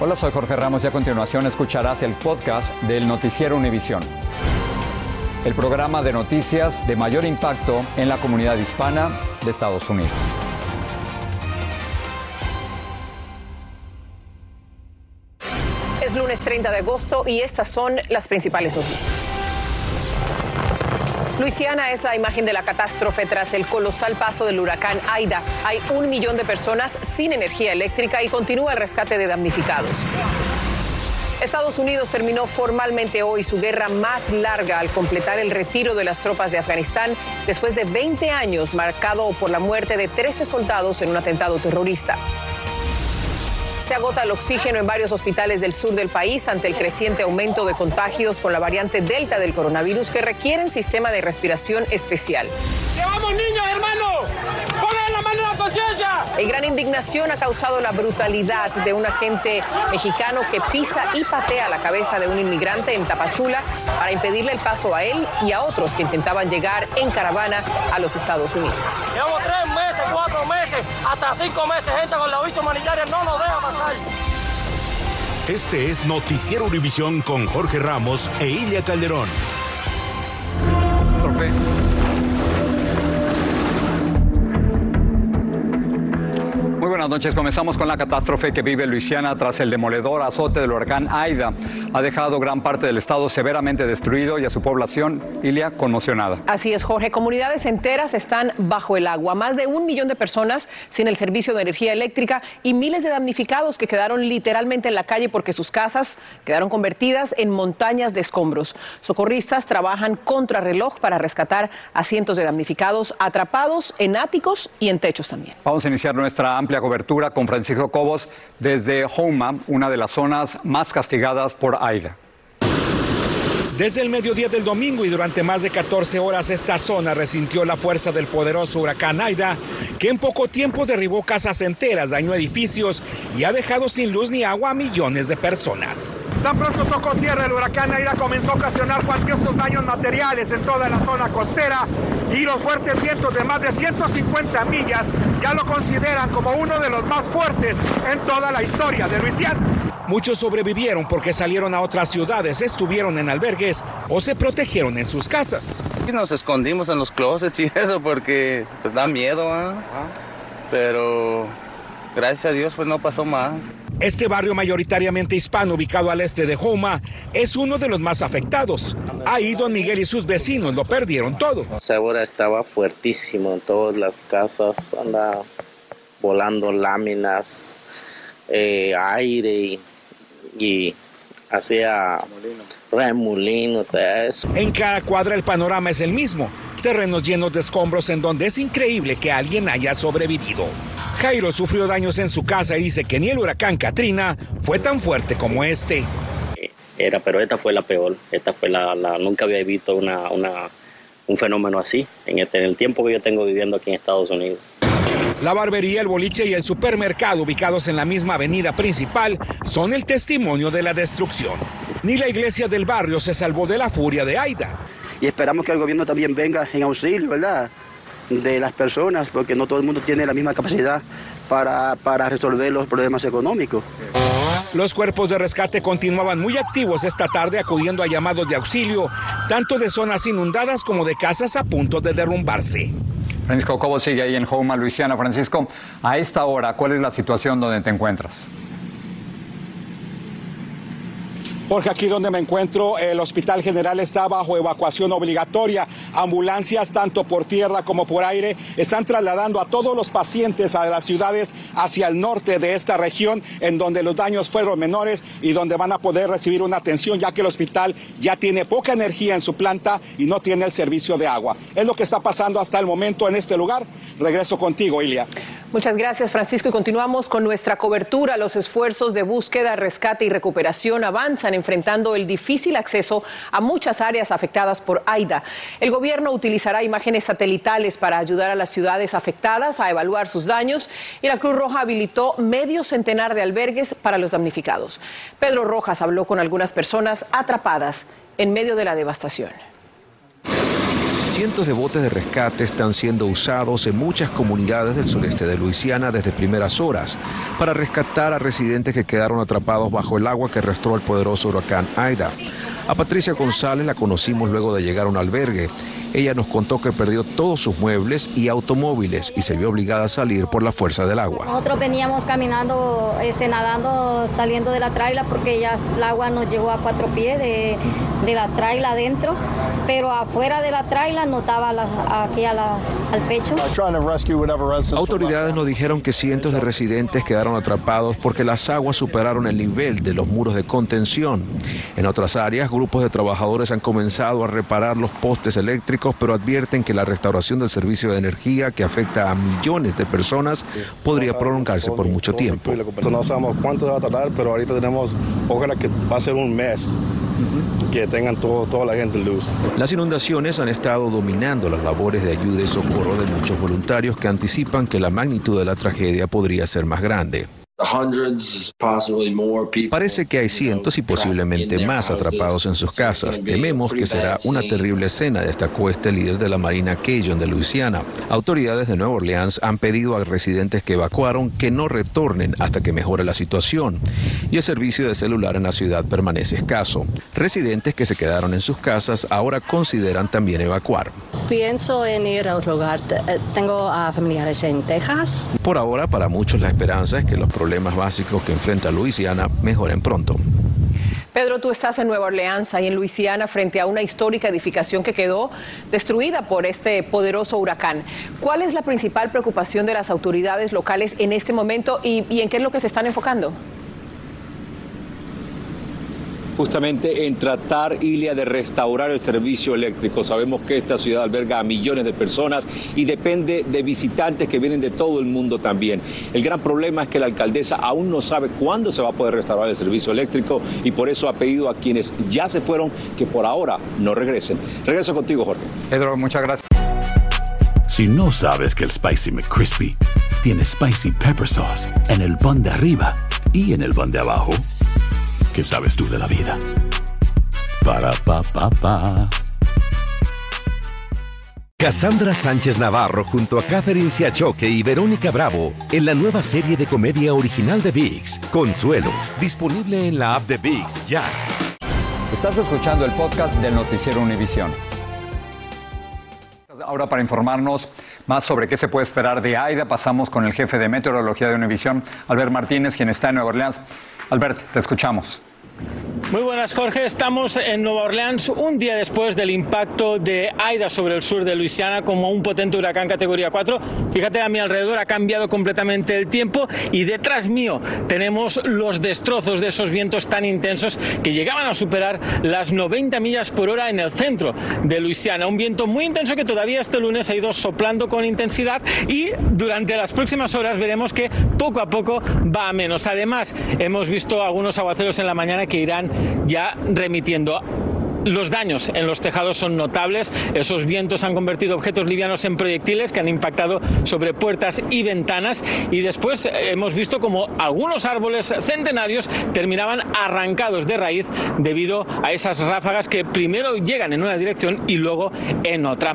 Hola, soy Jorge Ramos y a continuación escucharás el podcast del Noticiero Univisión. El programa de noticias de mayor impacto en la comunidad hispana de Estados Unidos. Es lunes 30 de agosto y estas son las principales noticias. Luisiana es la imagen de la catástrofe tras el colosal paso del huracán Aida. Hay un millón de personas sin energía eléctrica y continúa el rescate de damnificados. Estados Unidos terminó formalmente hoy su guerra más larga al completar el retiro de las tropas de Afganistán después de 20 años marcado por la muerte de 13 soldados en un atentado terrorista. Se agota el oxígeno en varios hospitales del sur del país ante el creciente aumento de contagios con la variante Delta del coronavirus que requieren sistema de respiración especial. ¡Llevamos niños, Y gran indignación ha causado la brutalidad de un agente mexicano que pisa y patea la cabeza de un inmigrante en Tapachula para impedirle el paso a él y a otros que intentaban llegar en caravana a los Estados Unidos. Llevamos tres meses, cuatro meses, hasta cinco meses, gente con la visa humanitaria no nos deja pasar. Este es Noticiero Univisión con Jorge Ramos e Ilia Calderón. Muy buenas noches. Comenzamos con la catástrofe que vive Luisiana tras el demoledor azote del huracán Aida. Ha dejado gran parte del estado severamente destruido y a su población, Ilia, conmocionada. Así es, Jorge. Comunidades enteras están bajo el agua. Más de un millón de personas sin el servicio de energía eléctrica y miles de damnificados que quedaron literalmente en la calle porque sus casas quedaron convertidas en montañas de escombros. Socorristas trabajan contra reloj para rescatar a cientos de damnificados atrapados en áticos y en techos también. Vamos a iniciar nuestra amplia cobertura con Francisco Cobos desde Houma, una de las zonas más castigadas por Aida. Desde el mediodía del domingo y durante más de 14 horas esta zona resintió la fuerza del poderoso huracán Aida, que en poco tiempo derribó casas enteras, dañó edificios y ha dejado sin luz ni agua a millones de personas. Tan pronto tocó tierra, el huracán Aida comenzó a ocasionar cuantiosos daños materiales en toda la zona costera y los fuertes vientos de más de 150 millas ya lo consideran como uno de los más fuertes en toda la historia de Luisiana. Muchos sobrevivieron porque salieron a otras ciudades, estuvieron en albergues o se protegieron en sus casas. Y nos escondimos en los closets y eso porque pues da miedo, ¿ah? pero gracias a Dios pues no pasó más. Este barrio mayoritariamente hispano ubicado al este de Houma es uno de los más afectados. Ahí don Miguel y sus vecinos lo perdieron todo. Segura estaba fuertísimo en todas las casas, anda volando láminas, eh, aire y, y hacía remolino, todo eso. En cada cuadra el panorama es el mismo. Terrenos llenos de escombros en donde es increíble que alguien haya sobrevivido. Jairo sufrió daños en su casa y dice que ni el huracán Katrina fue tan fuerte como este. Era, pero esta fue la peor. Esta fue la, la nunca había visto una, una, un fenómeno así en, este, en el tiempo que yo tengo viviendo aquí en Estados Unidos. La barbería, el boliche y el supermercado ubicados en la misma avenida principal son el testimonio de la destrucción. Ni la iglesia del barrio se salvó de la furia de Aida. Y esperamos que el gobierno también venga en auxilio, ¿verdad? De las personas, porque no todo el mundo tiene la misma capacidad para, para resolver los problemas económicos. Los cuerpos de rescate continuaban muy activos esta tarde acudiendo a llamados de auxilio, tanto de zonas inundadas como de casas a punto de derrumbarse. Francisco Cobo sigue ahí en Houma, Luisiana. Francisco, a esta hora, ¿cuál es la situación donde te encuentras? Porque aquí donde me encuentro, el Hospital General está bajo evacuación obligatoria. Ambulancias, tanto por tierra como por aire, están trasladando a todos los pacientes a las ciudades hacia el norte de esta región, en donde los daños fueron menores y donde van a poder recibir una atención, ya que el hospital ya tiene poca energía en su planta y no tiene el servicio de agua. Es lo que está pasando hasta el momento en este lugar. Regreso contigo, Ilia. Muchas gracias, Francisco. Y continuamos con nuestra cobertura. Los esfuerzos de búsqueda, rescate y recuperación avanzan enfrentando el difícil acceso a muchas áreas afectadas por AIDA. El gobierno utilizará imágenes satelitales para ayudar a las ciudades afectadas a evaluar sus daños y la Cruz Roja habilitó medio centenar de albergues para los damnificados. Pedro Rojas habló con algunas personas atrapadas en medio de la devastación. Cientos de botes de rescate están siendo usados en muchas comunidades del sureste de Luisiana desde primeras horas para rescatar a residentes que quedaron atrapados bajo el agua que arrastró el poderoso huracán Aida. A Patricia González la conocimos luego de llegar a un albergue. Ella nos contó que perdió todos sus muebles y automóviles y se vio obligada a salir por la fuerza del agua. Nosotros veníamos caminando, este, nadando, saliendo de la traila porque ya el agua nos llegó a cuatro pies de, de la traila adentro, pero afuera de la traila notaba aquí a la, al pecho. Autoridades nos dijeron que cientos de residentes quedaron atrapados porque las aguas superaron el nivel de los muros de contención. En otras áreas, grupos de trabajadores han comenzado a reparar los postes eléctricos, pero advierten que la restauración del servicio de energía que afecta a millones de personas podría prolongarse por mucho tiempo. No sabemos cuánto va a tardar, pero ahorita tenemos, ojalá que va a ser un mes que tengan todo, toda la gente luz. Las inundaciones han estado dominando las labores de ayuda y socorro de muchos voluntarios que anticipan que la magnitud de la tragedia podría ser más grande. Parece que hay cientos y posiblemente más atrapados en sus casas. Tememos que será una terrible escena, destacó este líder de la Marina Cajun de Luisiana. Autoridades de Nueva Orleans han pedido a residentes que evacuaron que no retornen hasta que mejore la situación. Y el servicio de celular en la ciudad permanece escaso. Residentes que se quedaron en sus casas ahora consideran también evacuar. Pienso en ir a otro lugar. Eh, tengo a familiares en Texas. Por ahora, para muchos la esperanza es que los problemas básicos que enfrenta Luisiana mejoren pronto. Pedro, tú estás en Nueva Orleans, ahí en Luisiana, frente a una histórica edificación que quedó destruida por este poderoso huracán. ¿Cuál es la principal preocupación de las autoridades locales en este momento y, y en qué es lo que se están enfocando? Justamente en tratar, Ilia, de restaurar el servicio eléctrico. Sabemos que esta ciudad alberga a millones de personas y depende de visitantes que vienen de todo el mundo también. El gran problema es que la alcaldesa aún no sabe cuándo se va a poder restaurar el servicio eléctrico y por eso ha pedido a quienes ya se fueron que por ahora no regresen. Regreso contigo, Jorge. Pedro, muchas gracias. Si no sabes que el Spicy McCrispy tiene Spicy Pepper Sauce en el pan de arriba y en el pan de abajo, ¿Qué sabes tú de la vida? Para pa pa pa. Cassandra Sánchez Navarro junto a Catherine Siachoque y Verónica Bravo en la nueva serie de comedia original de Vix, Consuelo, disponible en la app de Vix ya. Estás escuchando el podcast del noticiero Univisión. Ahora para informarnos más sobre qué se puede esperar de AIDA, pasamos con el jefe de meteorología de Univisión, Albert Martínez, quien está en Nueva Orleans. Albert, te escuchamos. Muy buenas, Jorge. Estamos en Nueva Orleans un día después del impacto de Aida sobre el sur de Luisiana como un potente huracán categoría 4. Fíjate a mi alrededor, ha cambiado completamente el tiempo y detrás mío tenemos los destrozos de esos vientos tan intensos que llegaban a superar las 90 millas por hora en el centro de Luisiana. Un viento muy intenso que todavía este lunes ha ido soplando con intensidad y durante las próximas horas veremos que poco a poco va a menos. Además, hemos visto algunos aguaceros en la mañana que irán ya remitiendo los daños en los tejados son notables. Esos vientos han convertido objetos livianos en proyectiles que han impactado sobre puertas y ventanas. Y después eh, hemos visto como algunos árboles centenarios terminaban arrancados de raíz debido a esas ráfagas que primero llegan en una dirección y luego en otra.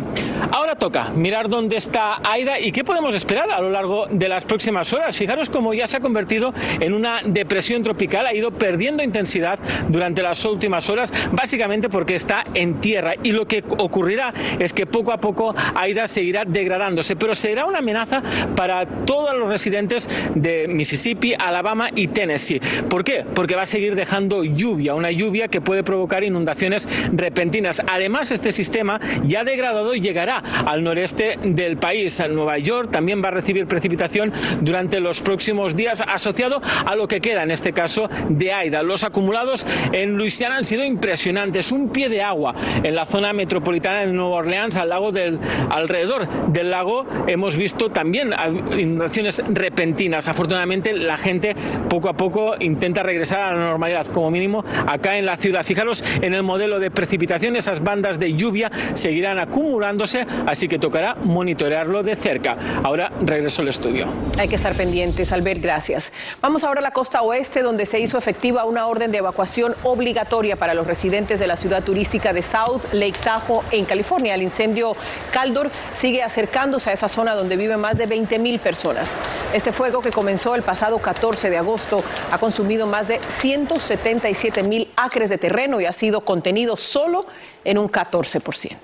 Ahora toca mirar dónde está Aida y qué podemos esperar a lo largo de las próximas horas. Fijaros cómo ya se ha convertido en una depresión tropical, ha ido perdiendo intensidad durante las últimas horas, básicamente por porque está en tierra y lo que ocurrirá es que poco a poco Aida seguirá degradándose, pero será una amenaza para todos los residentes de Mississippi, Alabama y Tennessee. ¿Por qué? Porque va a seguir dejando lluvia, una lluvia que puede provocar inundaciones repentinas. Además, este sistema ya degradado llegará al noreste del país. Nueva York también va a recibir precipitación durante los próximos días asociado a lo que queda en este caso de Aida. Los acumulados en Luisiana han sido impresionantes. Un pie de agua en la zona metropolitana de Nueva Orleans, al lago del alrededor del lago hemos visto también inundaciones repentinas. Afortunadamente la gente poco a poco intenta regresar a la normalidad, como mínimo acá en la ciudad. Fijaros en el modelo de precipitación, esas bandas de lluvia seguirán acumulándose, así que tocará monitorearlo de cerca. Ahora regreso al estudio. Hay que estar pendientes, Albert, gracias. Vamos ahora a la costa oeste, donde se hizo efectiva una orden de evacuación obligatoria para los residentes de la ciudad turística de South Lake Tahoe en California. El incendio Caldor sigue acercándose a esa zona donde viven más de 20 mil personas. Este fuego que comenzó el pasado 14 de agosto ha consumido más de 177 mil acres de terreno y ha sido contenido solo en un 14%.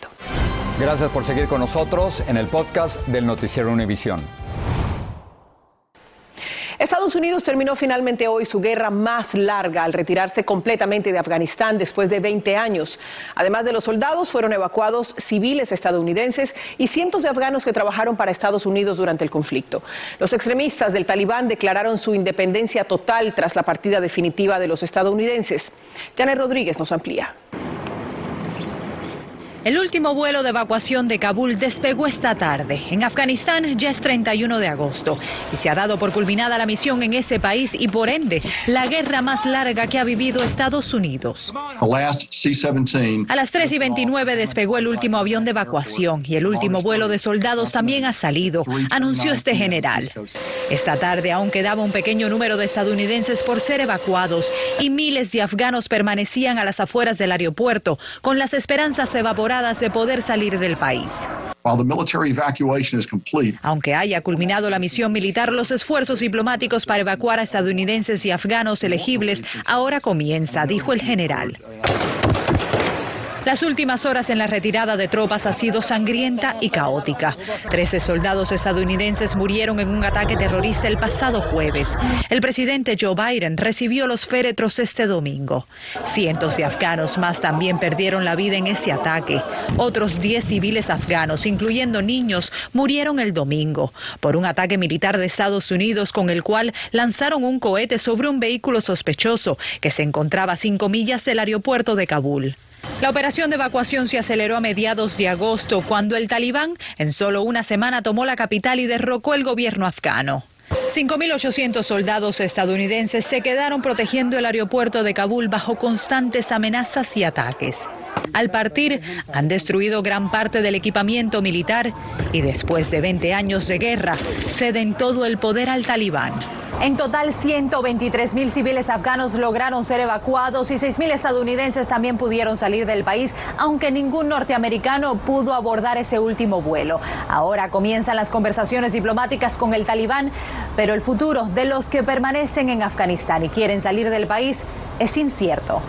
Gracias por seguir con nosotros en el podcast del Noticiero Univisión. Estados Unidos terminó finalmente hoy su guerra más larga al retirarse completamente de Afganistán después de 20 años. Además de los soldados, fueron evacuados civiles estadounidenses y cientos de afganos que trabajaron para Estados Unidos durante el conflicto. Los extremistas del talibán declararon su independencia total tras la partida definitiva de los estadounidenses. Janet Rodríguez nos amplía. El último vuelo de evacuación de Kabul despegó esta tarde. En Afganistán ya es 31 de agosto y se ha dado por culminada la misión en ese país y por ende la guerra más larga que ha vivido Estados Unidos. A las 3 y 29 despegó el último avión de evacuación y el último vuelo de soldados también ha salido, anunció este general. Esta tarde aún quedaba un pequeño número de estadounidenses por ser evacuados y miles de afganos permanecían a las afueras del aeropuerto con las esperanzas evaporadas de poder salir del país. Aunque haya culminado la misión militar, los esfuerzos diplomáticos para evacuar a estadounidenses y afganos elegibles ahora comienza, dijo el general. Las últimas horas en la retirada de tropas ha sido sangrienta y caótica. Trece soldados estadounidenses murieron en un ataque terrorista el pasado jueves. El presidente Joe Biden recibió los féretros este domingo. Cientos de afganos más también perdieron la vida en ese ataque. Otros diez civiles afganos, incluyendo niños, murieron el domingo por un ataque militar de Estados Unidos con el cual lanzaron un cohete sobre un vehículo sospechoso que se encontraba a cinco millas del aeropuerto de Kabul. La operación de evacuación se aceleró a mediados de agosto, cuando el talibán en solo una semana tomó la capital y derrocó el gobierno afgano. 5.800 soldados estadounidenses se quedaron protegiendo el aeropuerto de Kabul bajo constantes amenazas y ataques. Al partir, han destruido gran parte del equipamiento militar y después de 20 años de guerra, ceden todo el poder al talibán. En total, 123 mil civiles afganos lograron ser evacuados y 6 mil estadounidenses también pudieron salir del país, aunque ningún norteamericano pudo abordar ese último vuelo. Ahora comienzan las conversaciones diplomáticas con el talibán, pero el futuro de los que permanecen en Afganistán y quieren salir del país es incierto.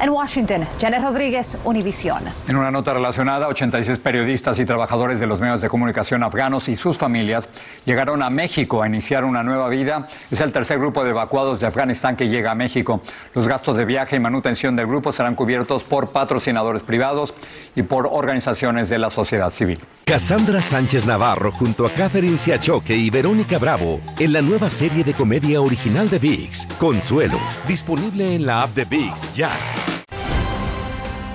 En Washington, Janet Rodríguez, Univisión. En una nota relacionada, 86 periodistas y trabajadores de los medios de comunicación afganos y sus familias llegaron a México a iniciar una nueva vida. Es el tercer grupo de evacuados de Afganistán que llega a México. Los gastos de viaje y manutención del grupo serán cubiertos por patrocinadores privados y por organizaciones de la sociedad civil. Cassandra Sánchez Navarro junto a Catherine Siachoque y Verónica Bravo en la nueva serie de comedia original de VIX, Consuelo, disponible en la app de VIX ya.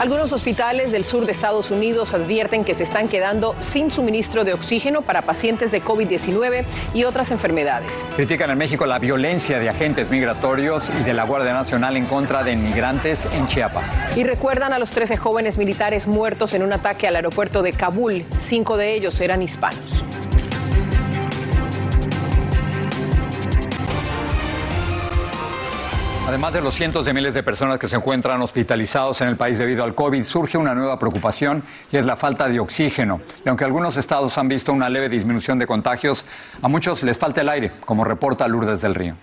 Algunos hospitales del sur de Estados Unidos advierten que se están quedando sin suministro de oxígeno para pacientes de COVID-19 y otras enfermedades. Critican en México la violencia de agentes migratorios y de la Guardia Nacional en contra de inmigrantes en Chiapas. Y recuerdan a los 13 jóvenes militares muertos en un ataque al aeropuerto de Kabul. Cinco de ellos eran hispanos. Además de los cientos de miles de personas que se encuentran hospitalizados en el país debido al COVID, surge una nueva preocupación y es la falta de oxígeno. Y aunque algunos estados han visto una leve disminución de contagios, a muchos les falta el aire, como reporta Lourdes del Río.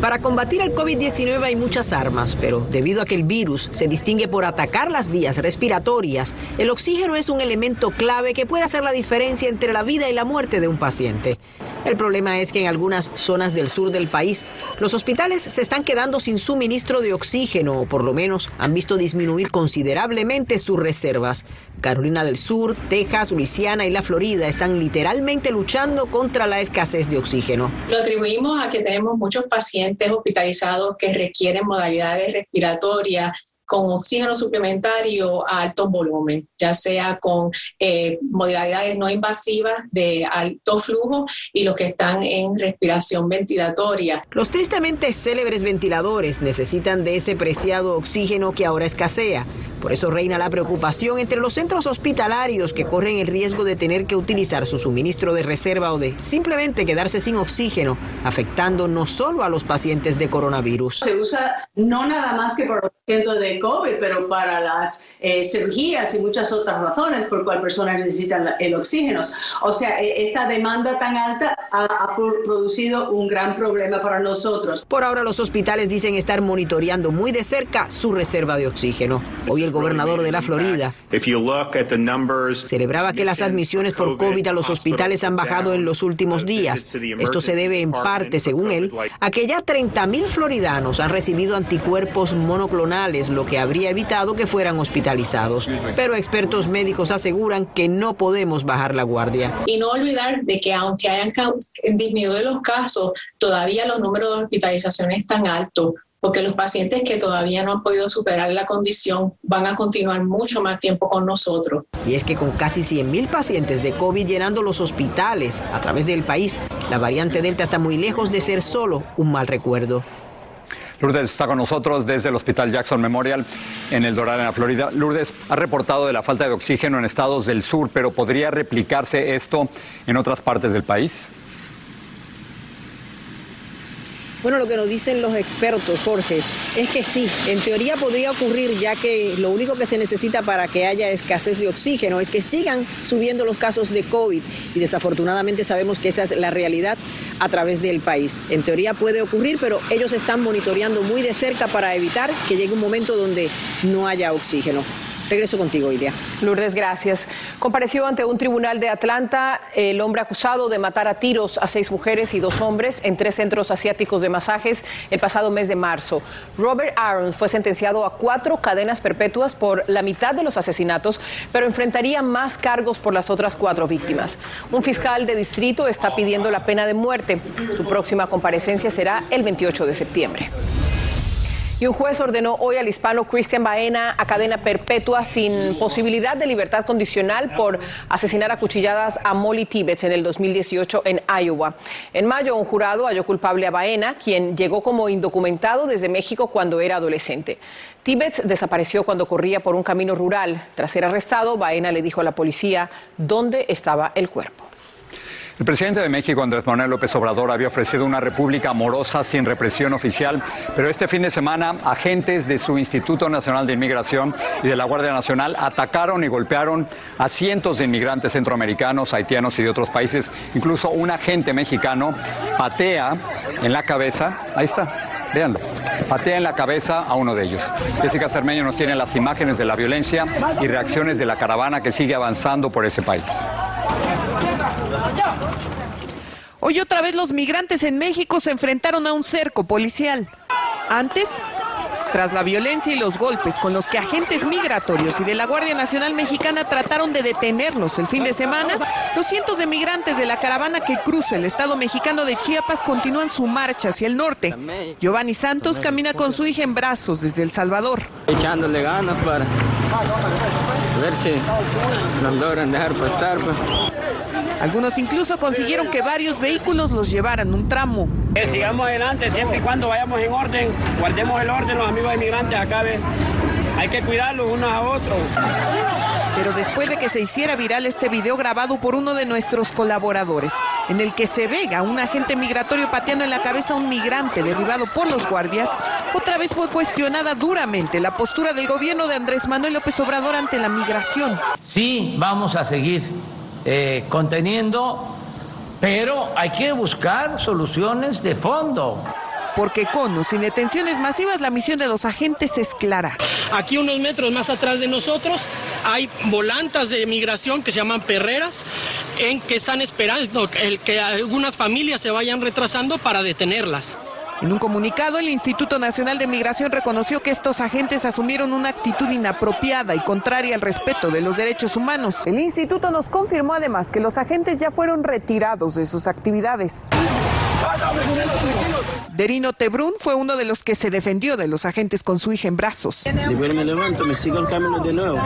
Para combatir el COVID-19 hay muchas armas, pero debido a que el virus se distingue por atacar las vías respiratorias, el oxígeno es un elemento clave que puede hacer la diferencia entre la vida y la muerte de un paciente. El problema es que en algunas zonas del sur del país los hospitales se están quedando sin suministro de oxígeno o por lo menos han visto disminuir considerablemente sus reservas. Carolina del Sur, Texas, Luisiana y la Florida están literalmente luchando contra la escasez de oxígeno. Lo atribuimos a que tenemos muchos pacientes hospitalizados que requieren modalidades respiratorias con oxígeno suplementario a alto volumen, ya sea con eh, modalidades no invasivas de alto flujo y los que están en respiración ventilatoria. Los tristemente célebres ventiladores necesitan de ese preciado oxígeno que ahora escasea. Por eso reina la preocupación entre los centros hospitalarios que corren el riesgo de tener que utilizar su suministro de reserva o de simplemente quedarse sin oxígeno, afectando no solo a los pacientes de coronavirus. Se usa no nada más que por los pacientes de COVID, pero para las eh, cirugías y muchas otras razones por cual personas necesitan el oxígeno. O sea, e, esta demanda tan alta ha, ha producido un gran problema para nosotros. Por ahora los hospitales dicen estar monitoreando muy de cerca su reserva de oxígeno. Hoy el gobernador de la Florida celebraba que las admisiones por COVID a los hospitales han bajado en los últimos días. Esto se debe en parte, según él, a que ya 30.000 floridanos han recibido anticuerpos monoclonales, lo que habría evitado que fueran hospitalizados. Pero expertos médicos aseguran que no podemos bajar la guardia. Y no olvidar de que aunque hayan disminuido los casos, todavía los números de hospitalización están altos porque los pacientes que todavía no han podido superar la condición van a continuar mucho más tiempo con nosotros. Y es que con casi 100.000 pacientes de COVID llenando los hospitales a través del país, la variante Delta está muy lejos de ser solo un mal recuerdo. Lourdes está con nosotros desde el Hospital Jackson Memorial en el Doral, en la Florida. Lourdes ha reportado de la falta de oxígeno en estados del sur, pero ¿podría replicarse esto en otras partes del país? Bueno, lo que nos dicen los expertos, Jorge, es que sí, en teoría podría ocurrir, ya que lo único que se necesita para que haya escasez de oxígeno es que sigan subiendo los casos de COVID y desafortunadamente sabemos que esa es la realidad a través del país. En teoría puede ocurrir, pero ellos están monitoreando muy de cerca para evitar que llegue un momento donde no haya oxígeno. Regreso contigo, Ilia. Lourdes, gracias. Compareció ante un tribunal de Atlanta el hombre acusado de matar a tiros a seis mujeres y dos hombres en tres centros asiáticos de masajes el pasado mes de marzo. Robert Aaron fue sentenciado a cuatro cadenas perpetuas por la mitad de los asesinatos, pero enfrentaría más cargos por las otras cuatro víctimas. Un fiscal de distrito está pidiendo la pena de muerte. Su próxima comparecencia será el 28 de septiembre. Y un juez ordenó hoy al hispano Cristian Baena a cadena perpetua sin posibilidad de libertad condicional por asesinar a cuchilladas a Molly Tibbetts en el 2018 en Iowa. En mayo, un jurado halló culpable a Baena, quien llegó como indocumentado desde México cuando era adolescente. Tibbetts desapareció cuando corría por un camino rural. Tras ser arrestado, Baena le dijo a la policía dónde estaba el cuerpo. El presidente de México, Andrés Manuel López Obrador, había ofrecido una república amorosa sin represión oficial, pero este fin de semana agentes de su Instituto Nacional de Inmigración y de la Guardia Nacional atacaron y golpearon a cientos de inmigrantes centroamericanos, haitianos y de otros países. Incluso un agente mexicano patea en la cabeza, ahí está, véanlo, patea en la cabeza a uno de ellos. Jessica Cermeño nos tiene las imágenes de la violencia y reacciones de la caravana que sigue avanzando por ese país. Hoy otra vez los migrantes en México se enfrentaron a un cerco policial. Antes, tras la violencia y los golpes con los que agentes migratorios y de la Guardia Nacional Mexicana trataron de detenerlos el fin de semana, los cientos de migrantes de la caravana que cruza el estado mexicano de Chiapas continúan su marcha hacia el norte. Giovanni Santos camina con su hija en brazos desde El Salvador. Echándole ganas para ver si nos logran dejar pasar. pues. Algunos incluso consiguieron que varios vehículos los llevaran un tramo. Que sigamos adelante siempre y cuando vayamos en orden, guardemos el orden, los amigos inmigrantes acá, ¿ves? hay que cuidarlos unos a otros. Pero después de que se hiciera viral este video grabado por uno de nuestros colaboradores, en el que se ve a un agente migratorio pateando en la cabeza a un migrante derribado por los guardias, otra vez fue cuestionada duramente la postura del gobierno de Andrés Manuel López Obrador ante la migración. Sí, vamos a seguir eh, conteniendo, pero hay que buscar soluciones de fondo. Porque con o sin detenciones masivas, la misión de los agentes es clara. Aquí unos metros más atrás de nosotros hay volantas de migración que se llaman perreras, en que están esperando el que algunas familias se vayan retrasando para detenerlas. En un comunicado, el Instituto Nacional de Migración reconoció que estos agentes asumieron una actitud inapropiada y contraria al respeto de los derechos humanos. El instituto nos confirmó además que los agentes ya fueron retirados de sus actividades. Derino Tebrun fue uno de los que se defendió de los agentes con su hija en brazos. Después me levanto, me sigo el camino de nuevo,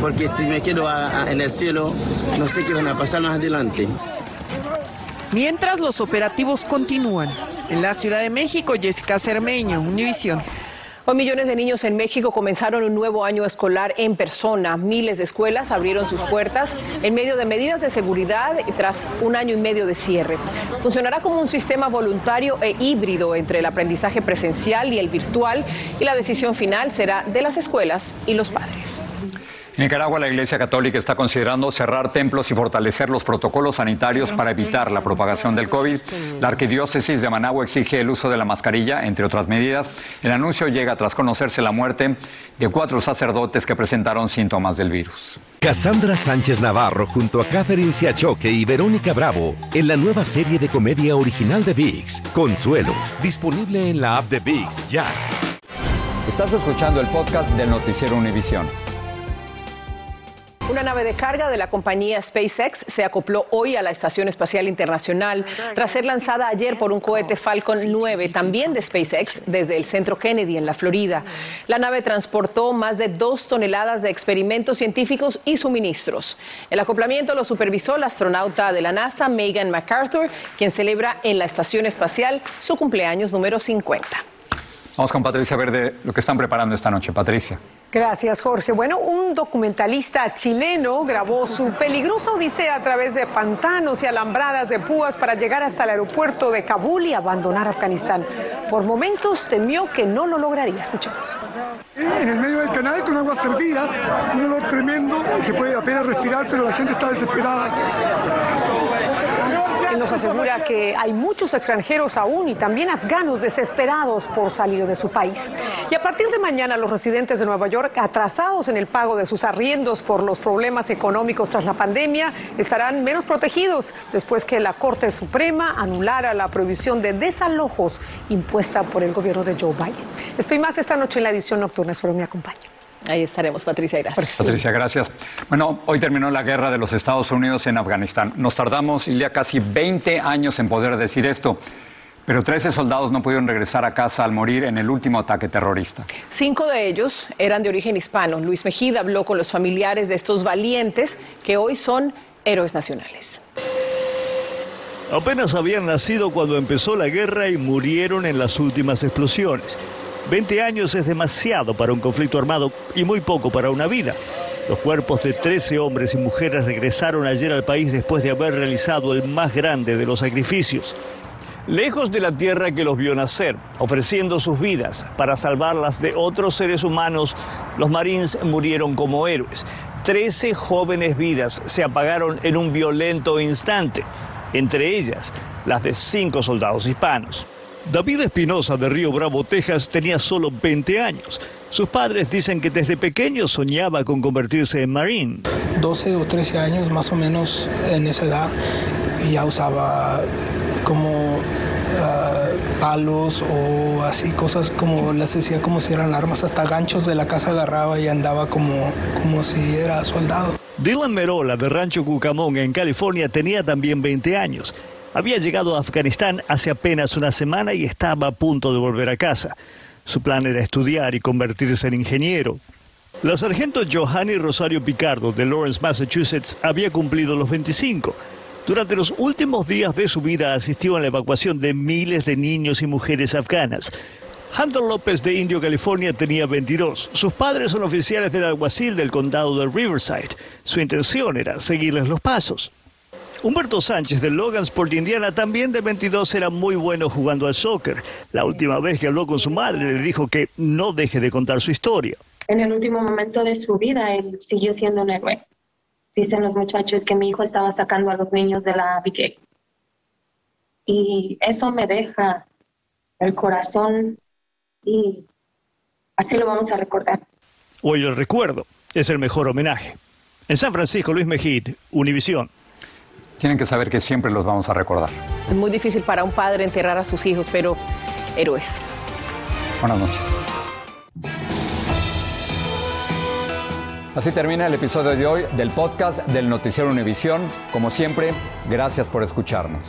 porque si me quedo en el cielo, no sé qué van a pasar más adelante. Mientras los operativos continúan. En la Ciudad de México, Jessica Cermeño, Univisión. Hoy millones de niños en México comenzaron un nuevo año escolar en persona. Miles de escuelas abrieron sus puertas en medio de medidas de seguridad y tras un año y medio de cierre. Funcionará como un sistema voluntario e híbrido entre el aprendizaje presencial y el virtual y la decisión final será de las escuelas y los padres. En Nicaragua, la Iglesia Católica está considerando cerrar templos y fortalecer los protocolos sanitarios para evitar la propagación del COVID. La Arquidiócesis de Managua exige el uso de la mascarilla, entre otras medidas. El anuncio llega tras conocerse la muerte de cuatro sacerdotes que presentaron síntomas del virus. Cassandra Sánchez Navarro junto a Catherine Siachoque y Verónica Bravo en la nueva serie de comedia original de VIX, Consuelo, disponible en la app de VIX ya. Estás escuchando el podcast del Noticiero Univisión. Una nave de carga de la compañía SpaceX se acopló hoy a la Estación Espacial Internacional tras ser lanzada ayer por un cohete Falcon 9, también de SpaceX, desde el centro Kennedy en la Florida. La nave transportó más de dos toneladas de experimentos científicos y suministros. El acoplamiento lo supervisó la astronauta de la NASA, Megan MacArthur, quien celebra en la Estación Espacial su cumpleaños número 50. Vamos con Patricia Verde, lo que están preparando esta noche. Patricia. Gracias, Jorge. Bueno, un documentalista chileno grabó su peligrosa odisea a través de pantanos y alambradas de púas para llegar hasta el aeropuerto de Kabul y abandonar Afganistán. Por momentos temió que no lo lograría. Escuchemos. En el medio del canal con aguas servidas, un olor tremendo, se puede apenas respirar, pero la gente está desesperada. Nos asegura que hay muchos extranjeros aún y también afganos desesperados por salir de su país. Y a partir de mañana los residentes de Nueva York atrasados en el pago de sus arriendos por los problemas económicos tras la pandemia estarán menos protegidos después que la Corte Suprema anulara la prohibición de desalojos impuesta por el gobierno de Joe Biden. Estoy más esta noche en la edición nocturna, espero me acompañe. Ahí estaremos, Patricia, gracias. Patricia, gracias. Bueno, hoy terminó la guerra de los Estados Unidos en Afganistán. Nos tardamos, ya casi 20 años en poder decir esto. Pero 13 soldados no pudieron regresar a casa al morir en el último ataque terrorista. Cinco de ellos eran de origen hispano. Luis Mejida habló con los familiares de estos valientes que hoy son héroes nacionales. Apenas habían nacido cuando empezó la guerra y murieron en las últimas explosiones. 20 años es demasiado para un conflicto armado y muy poco para una vida. Los cuerpos de 13 hombres y mujeres regresaron ayer al país después de haber realizado el más grande de los sacrificios. Lejos de la tierra que los vio nacer, ofreciendo sus vidas para salvarlas de otros seres humanos, los Marines murieron como héroes. 13 jóvenes vidas se apagaron en un violento instante, entre ellas las de cinco soldados hispanos. David Espinosa de Río Bravo, Texas, tenía solo 20 años. Sus padres dicen que desde pequeño soñaba con convertirse en marine. 12 o 13 años más o menos en esa edad ya usaba como ah, palos o así cosas como les decía como si eran armas, hasta ganchos de la casa agarraba y andaba como, como si era soldado. Dylan Merola de Rancho Cucamón en California tenía también 20 años. Había llegado a Afganistán hace apenas una semana y estaba a punto de volver a casa. Su plan era estudiar y convertirse en ingeniero. La sargento Johanny Rosario Picardo de Lawrence, Massachusetts, había cumplido los 25. Durante los últimos días de su vida asistió a la evacuación de miles de niños y mujeres afganas. Hunter López de Indio, California, tenía 22. Sus padres son oficiales del alguacil del condado de Riverside. Su intención era seguirles los pasos. Humberto Sánchez de Logansport, Indiana, también de 22, era muy bueno jugando al soccer. La última vez que habló con su madre le dijo que no deje de contar su historia. En el último momento de su vida, él siguió siendo un héroe. Dicen los muchachos que mi hijo estaba sacando a los niños de la BK. Y eso me deja el corazón y así lo vamos a recordar. Hoy el recuerdo es el mejor homenaje. En San Francisco, Luis Mejid, Univisión. Tienen que saber que siempre los vamos a recordar. Es muy difícil para un padre enterrar a sus hijos, pero héroes. Buenas noches. Así termina el episodio de hoy del podcast del Noticiero Univisión. Como siempre, gracias por escucharnos.